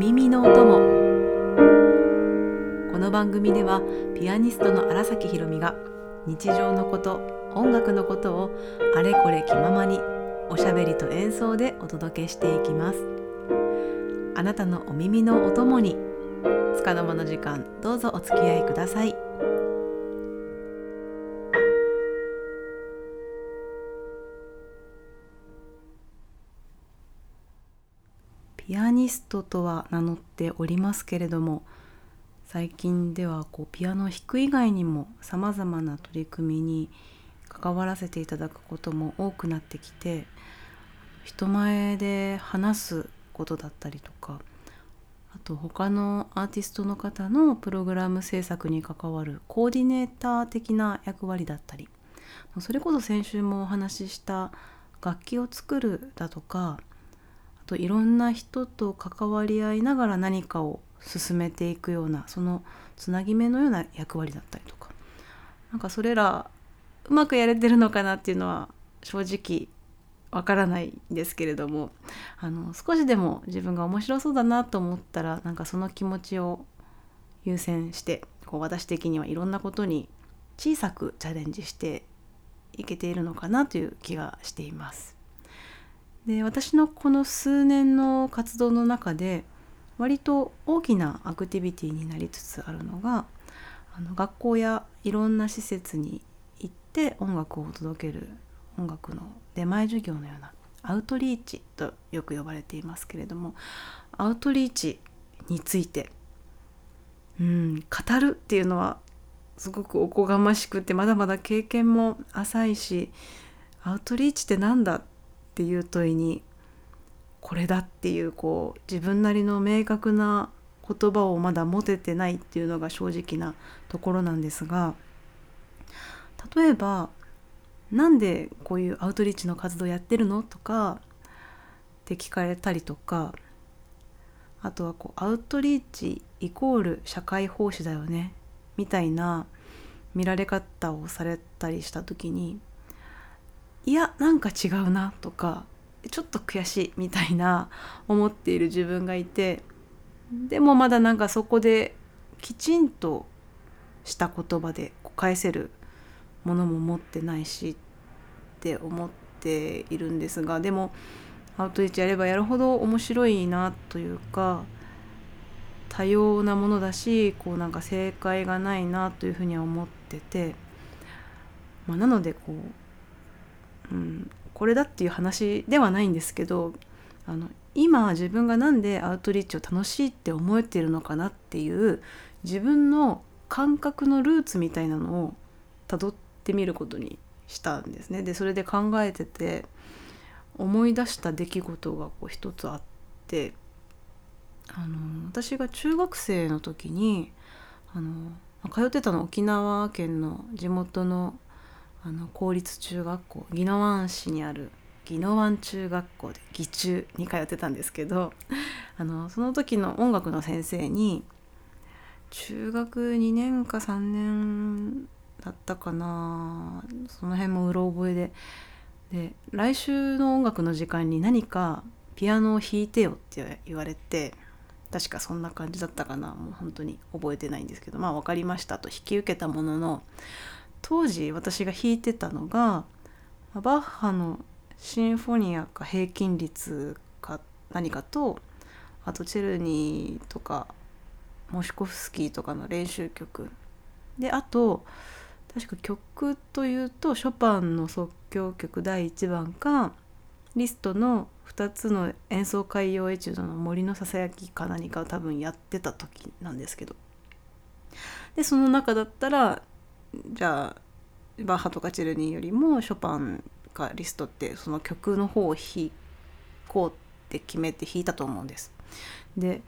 耳のお供。この番組ではピアニストの荒崎ひろみが日常のこと音楽のことをあれこれ気ままにおしゃべりと演奏でお届けしていきます。あなたのお耳のお供に束の間の時間どうぞお付き合いください。アニストとは名乗っておりますけれども最近ではこうピアノを弾く以外にもさまざまな取り組みに関わらせていただくことも多くなってきて人前で話すことだったりとかあと他のアーティストの方のプログラム制作に関わるコーディネーター的な役割だったりそれこそ先週もお話しした楽器を作るだとかといろんな人と関わり合いながら何かを進めていくようなそのつなぎ目のような役割だったりとかなんかそれらうまくやれてるのかなっていうのは正直わからないんですけれどもあの少しでも自分が面白そうだなと思ったらなんかその気持ちを優先してこう私的にはいろんなことに小さくチャレンジしていけているのかなという気がしています。で私のこの数年の活動の中で割と大きなアクティビティになりつつあるのがあの学校やいろんな施設に行って音楽を届ける音楽の出前授業のようなアウトリーチとよく呼ばれていますけれどもアウトリーチについてうん語るっていうのはすごくおこがましくてまだまだ経験も浅いしアウトリーチって何だっっていう問いにこれだっていうこう自分なりの明確な言葉をまだ持ててないっていうのが正直なところなんですが例えばなんでこういうアウトリーチの活動やってるのとかって聞かれたりとかあとはこうアウトリーチイコール社会奉仕だよねみたいな見られ方をされたりした時にいやなんか違うなとかちょっと悔しいみたいな思っている自分がいてでもまだなんかそこできちんとした言葉で返せるものも持ってないしって思っているんですがでもアウトリーチやればやるほど面白いなというか多様なものだしこうなんか正解がないなというふうには思ってて、まあ、なのでこううん、これだっていう話ではないんですけどあの今自分が何でアウトリーチを楽しいって思えてるのかなっていう自分の感覚のルーツみたいなのをたどってみることにしたんですね。でそれで考えてて思い出した出来事がこう一つあってあの私が中学生の時にあの通ってたの沖縄県の地元のあの公立中学校宜野湾市にある宜野湾中学校で義中に通ってたんですけど あのその時の音楽の先生に中学2年か3年だったかなその辺もうろ覚えでで来週の音楽の時間に何かピアノを弾いてよって言われて確かそんな感じだったかなもう本当に覚えてないんですけどまあ分かりましたと引き受けたものの当時私が弾いてたのがバッハのシンフォニアか平均率か何かとあとチェルニーとかモシコフスキーとかの練習曲。であと確か曲というとショパンの即興曲第1番かリストの2つの演奏会用エチュードの森のささやきか何かを多分やってた時なんですけど。でその中だったらじゃあバッハとかチェルニーよりもショパンかリストってその曲の方を弾こうって決めて弾いたと思うんです。で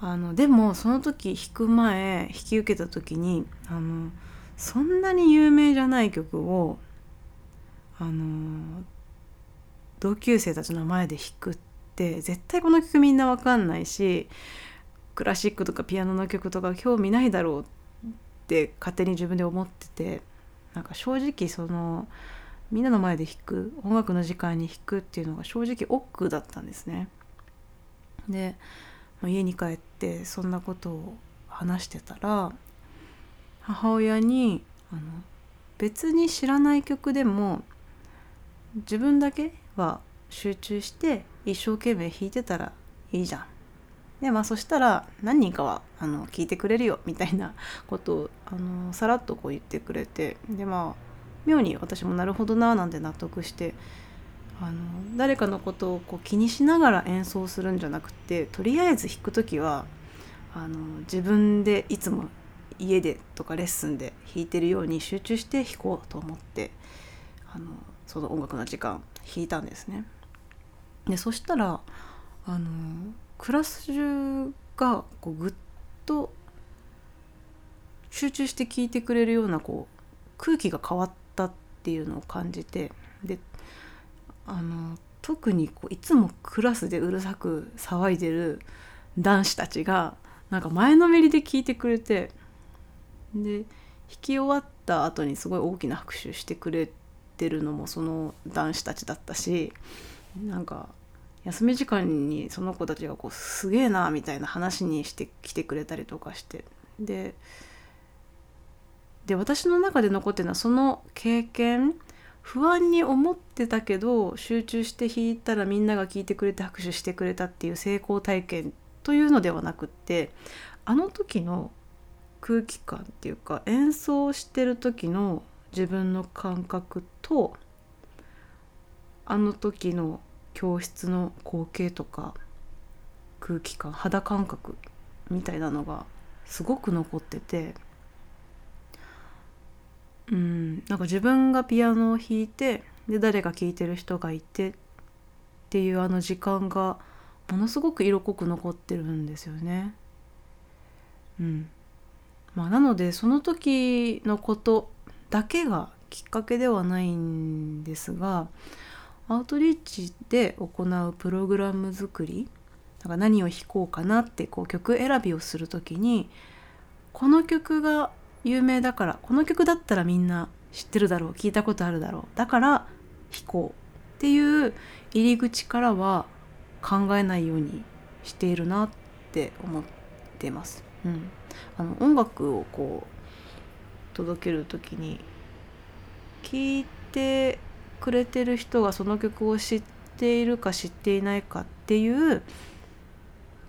あのでもその時弾く前引き受けた時にあのそんなに有名じゃない曲をあの同級生たちの前で弾くって絶対この曲みんなわかんないしクラシックとかピアノの曲とか興味ないだろうって勝手に自分で思っててなんか正直そのみんなの前で弾く音楽の時間に弾くっていうのが正直億劫だったんですね。で家に帰ってそんなことを話してたら母親にあの別に知らない曲でも自分だけは集中して一生懸命弾いてたらいいじゃん。でまあそしたら何人かはあの聞いてくれるよみたいなことをあのさらっとこう言ってくれてでまあ妙に私もなるほどななんて納得してあの誰かのことをこう気にしながら演奏するんじゃなくてとりあえず弾く時はあの自分でいつも家でとかレッスンで弾いてるように集中して弾こうと思ってあのその音楽の時間弾いたんですね。でそしたらあのクラス中がこうぐっと集中して聴いてくれるようなこう空気が変わったっていうのを感じてであの特にこういつもクラスでうるさく騒いでる男子たちがなんか前のめりで聞いてくれてで弾き終わった後にすごい大きな拍手してくれてるのもその男子たちだったしなんか休み時間にその子たちがこうすげえなみたいな話にしてきてくれたりとかして。でで私の中で残ってるのはその経験不安に思ってたけど集中して弾いたらみんなが聞いてくれて拍手してくれたっていう成功体験というのではなくってあの時の空気感っていうか演奏してる時の自分の感覚とあの時の教室の光景とか空気感肌感覚みたいなのがすごく残っててうんなんか自分がピアノを弾いてで誰か聴いてる人がいてっていうあの時間がものすごく色濃く残ってるんですよね。うんまあ、なのでその時のことだけがきっかけではないんですがアウトリーチで行うプログラム作りなんか何を弾こうかなってこう曲選びをする時にこの曲が有名だからこの曲だったらみんな知ってるだろう聞いたことあるだろうだから弾こうっていう入り口からは考えないようにしているなって思ってます。うん、あの音楽をこう届ける時に聞いてくれてる人がその曲を知っているか知っていないかっていう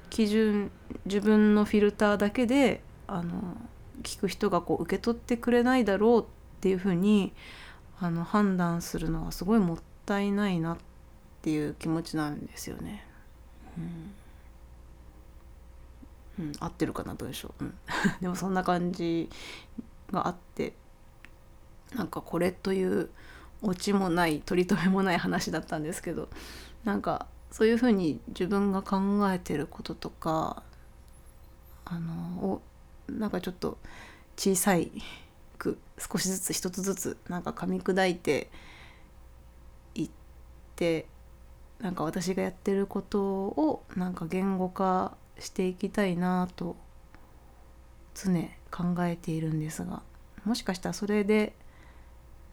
基準自分のフィルターだけであの聞く人がこう受け取ってくれないだろうっていうふうにあの判断するのはすごいもったいないなっていう気持ちなんですよね。うん、うん、合ってるかな文章、うん、でもそんな感じがあってなんかこれというオチもない取り留めもない話だったんですけどなんかそういうふうに自分が考えてることとかあのをなんかちょっと小さいく少しずつ一つずつなんか噛み砕いていってなんか私がやってることをなんか言語化していきたいなと常考えているんですがもしかしたらそれで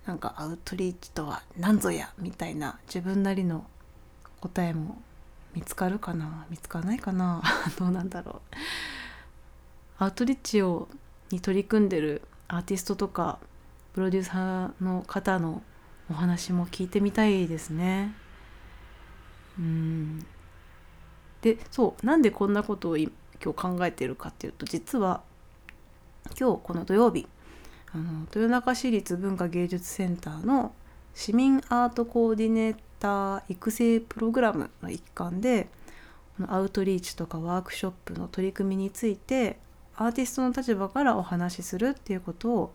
なんかアウトリーチとは何ぞやみたいな自分なりの答えも見つかるかな？見つからないかな？どうなんだろう。アウトリーチをに取り組んでるアーティストとかプロデューサーの方のお話も聞いてみたいですね。うん。でそうなんでこんなことを今日考えてるかっていうと実は今日この土曜日あの豊中市立文化芸術センターの市民アートコーディネーター育成プログラムの一環でアウトリーチとかワークショップの取り組みについてアーティストの立場からお話しするっていうことを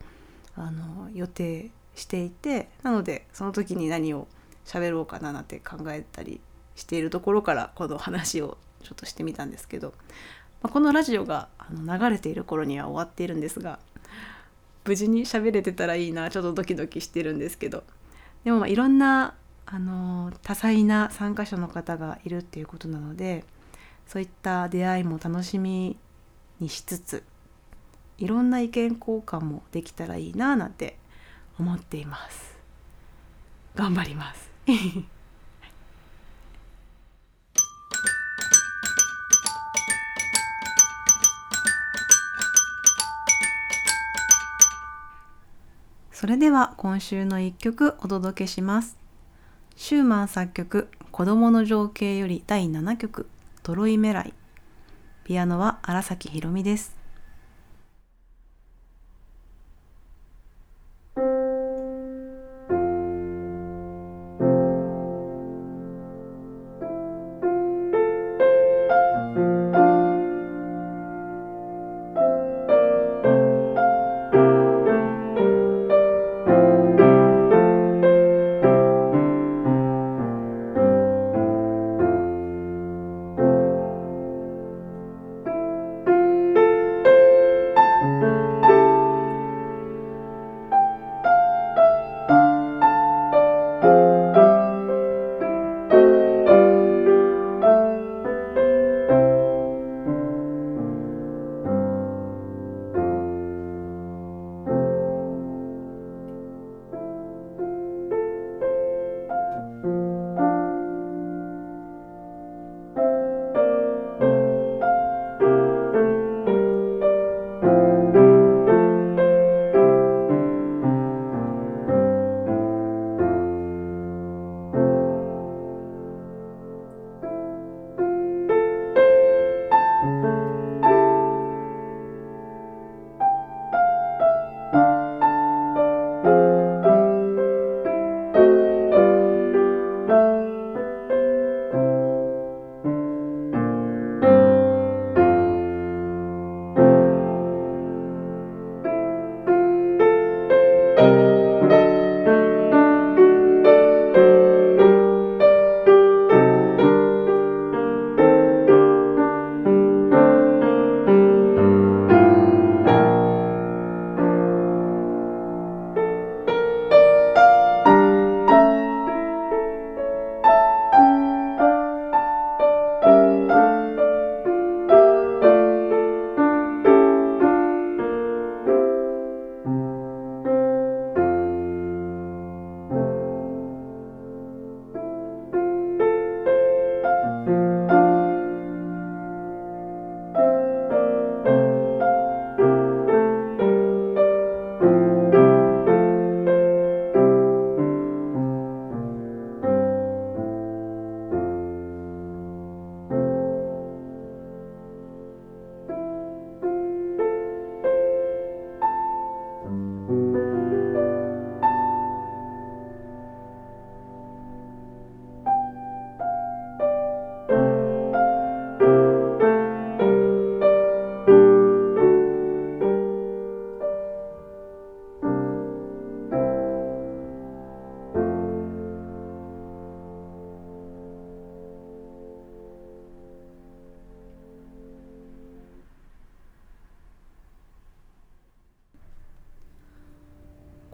あの予定していてなのでその時に何を喋ろうかななんて考えたりしているところからこの話をちょっとしてみたんですけど、まあ、このラジオがあの流れている頃には終わっているんですが無事に喋れてたらいいなちょっとドキドキしてるんですけど。でもまあいろんなあの多彩な参加者の方がいるっていうことなのでそういった出会いも楽しみにしつついろんな意見交換もできたらいいななんて思っています。頑張ります。それでは今週の一曲お届けします。シューマン作曲子供の情景より第7曲トロイメライ。ピアノは荒崎ひろみです。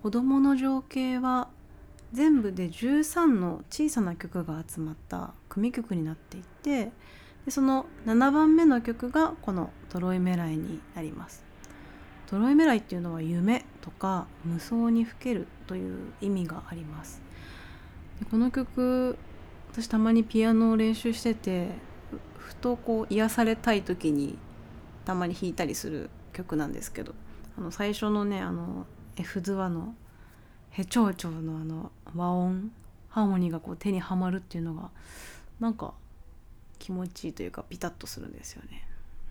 子供の情景は全部で13の小さな曲が集まった組曲になっていてでその7番目の曲がこの「トロイメライ」になります。トロイメライっていうのは夢とか無双にふけるという意味があります。でこの曲私たまにピアノを練習しててふとこう癒されたい時にたまに弾いたりする曲なんですけどあの最初のねあの F ズワのヘチョウチョウのあの和音ハーモニーがこう手にはまるっていうのがなんか気持ちいいというかピタッとするんですよね。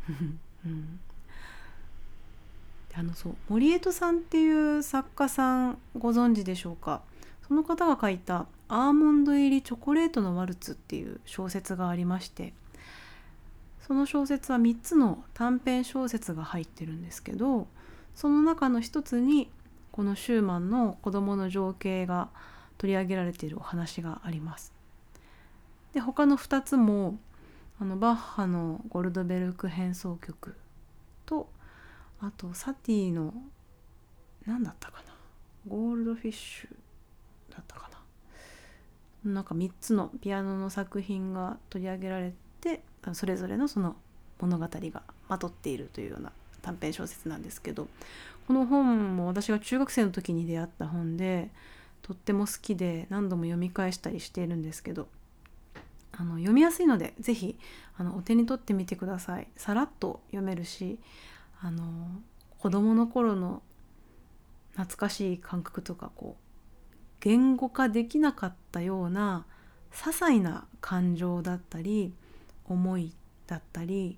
うん、あのそう森江戸さんっていう作家さんご存知でしょうか？その方が書いた「アーモンド入りチョコレートのワルツ」っていう小説がありましてその小説は3つの短編小説が入ってるんですけどその中の一つにこのシューマンの子供の情景が取り上げられているお話があります。で他の2つもあのバッハのゴルドベルク変奏曲とあとサティの何だったかな？ゴールドフィッシュだったかな？なんか3つのピアノの作品が取り上げられてそれぞれのその物語がまとっているというような短編小説なんですけどこの本も私が中学生の時に出会った本でとっても好きで何度も読み返したりしているんですけどあの読みやすいので是非あのお手に取ってみてください。さらっと読めるしあの子供の頃の懐かしい感覚とかこう言語化できなかったような些細な感情だったり思いだったり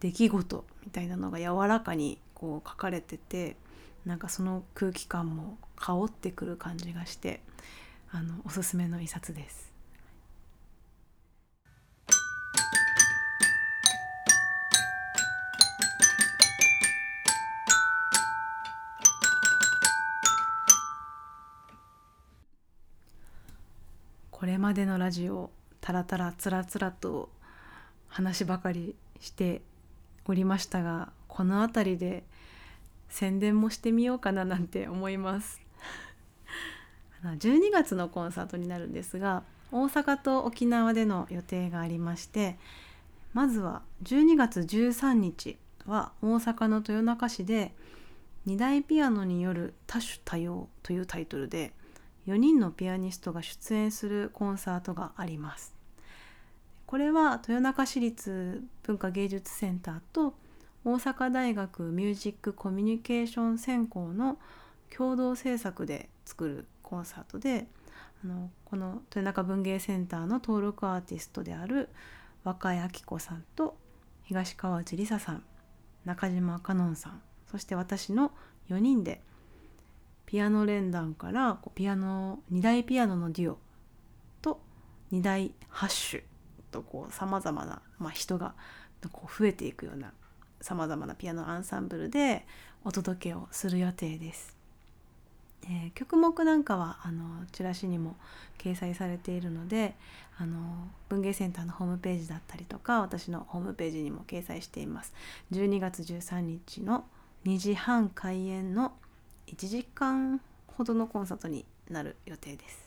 出来事みたいなのが柔らかにこう書かれててなんかその空気感も香ってくる感じがしてあのおすすめの一冊です。これまでのラジオたらたらつらつらと話ばかりしておりましたがこの辺りで宣伝もしてみようかななんて思います。12月のコンサートになるんですが大阪と沖縄での予定がありましてまずは12月13日は大阪の豊中市で2台ピアノによる多種多様というタイトルで4人のピアニストが出演するコンサートがあります。これは豊中市立文化芸術センターと大阪大学ミュージックコミュニケーション専攻の共同制作で作るコンサートであのこの豊中文芸センターの登録アーティストである若井明子さんと東川内梨沙さん中島香音さんそして私の4人でピアノ連弾からピアノ2台ピアノのデュオと2台ハッシュとさまざまな、まあ、人がこう増えていくようなさまざまなピアノアンサンブルでお届けをする予定です。えー、曲目なんかはあのチラシにも掲載されているのであの文芸センターのホームページだったりとか私のホームページにも掲載しています。12月13日の2時半開演の1時間ほどのコンサートになる予定です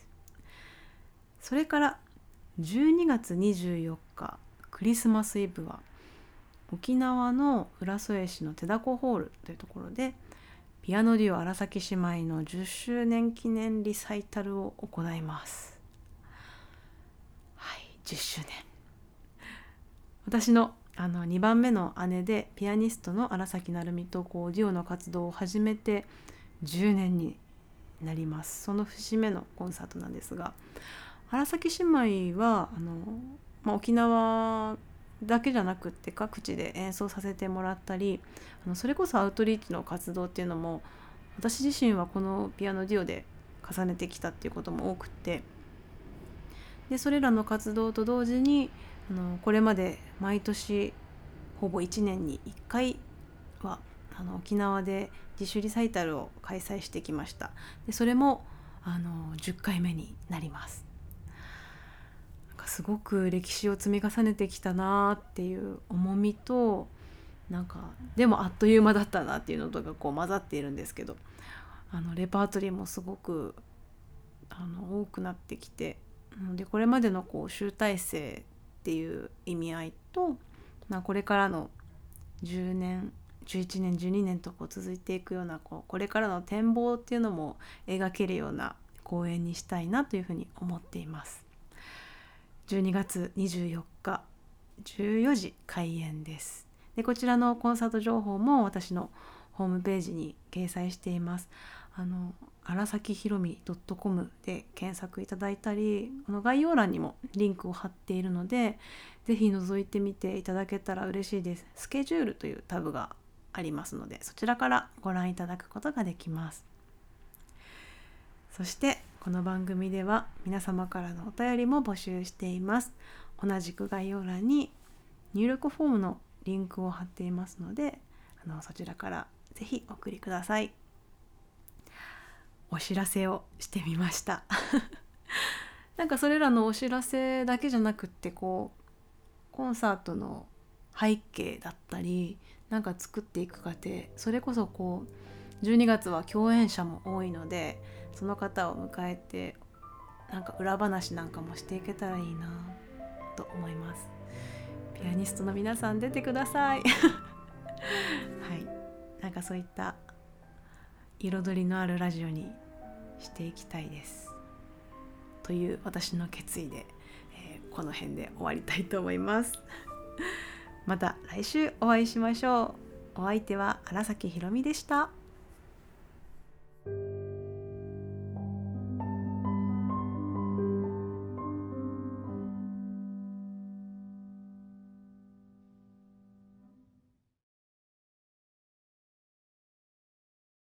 それから12月24日クリスマスイブは沖縄の浦添市の手だこホールというところでピアノデュオ荒崎姉妹の10周年記念リサイタルを行います。はい10周年。私のあの2番目の姉でピアニストの荒崎成美とこうデュオの活動を始めて10年になります。その節目のコンサートなんですが荒崎姉妹はあの、まあ、沖縄だけじゃなくって各地で演奏させてもらったりあのそれこそアウトリーチの活動っていうのも私自身はこのピアノデュオで重ねてきたっていうことも多くって。でそれらの活動と同時にあのこれまで毎年ほぼ1年に1回はあの沖縄で自主リサイタルを開催してきました。でそれもあの10回目になります。すごく歴史を積み重ねてきたなっていう重みとなんかでもあっという間だったなっていうのとかこう混ざっているんですけどあのレパートリーもすごくあの多くなってきてでこれまでのこう集大成っていう意味合いと、まあ、これからの10年11年12年とこう続いていくようなこうこれからの展望っていうのも描けるような公演にしたいなというふうに思っています。12月24日14時開演です。でこちらのコンサート情報も私のホームページに掲載しています。あの荒崎ひろみ .com で検索いただいたりこの概要欄にもリンクを貼っているので是非覗いてみていただけたら嬉しいです。スケジュールというタブがありますのでそちらからご覧いただくことができますそしてこの番組では皆様からのお便りも募集しています。同じく概要欄に入力フォームのリンクを貼っていますのであのそちらから是非お送りください。お知らせをしてみました。なんかそれらのお知らせだけじゃなくってこうコンサートの背景だったりなんか作っていく過程それこそこう12月は共演者も多いのでその方を迎えてなんか裏話なんかもしていけたらいいなと思います。ピアニストの皆さん出てください。はい。なんかそういった彩りのあるラジオにしていきたいです。という私の決意で、えー、この辺で終わりたいと思います。また来週お会いしましょう。お相手は荒崎ひろみでした。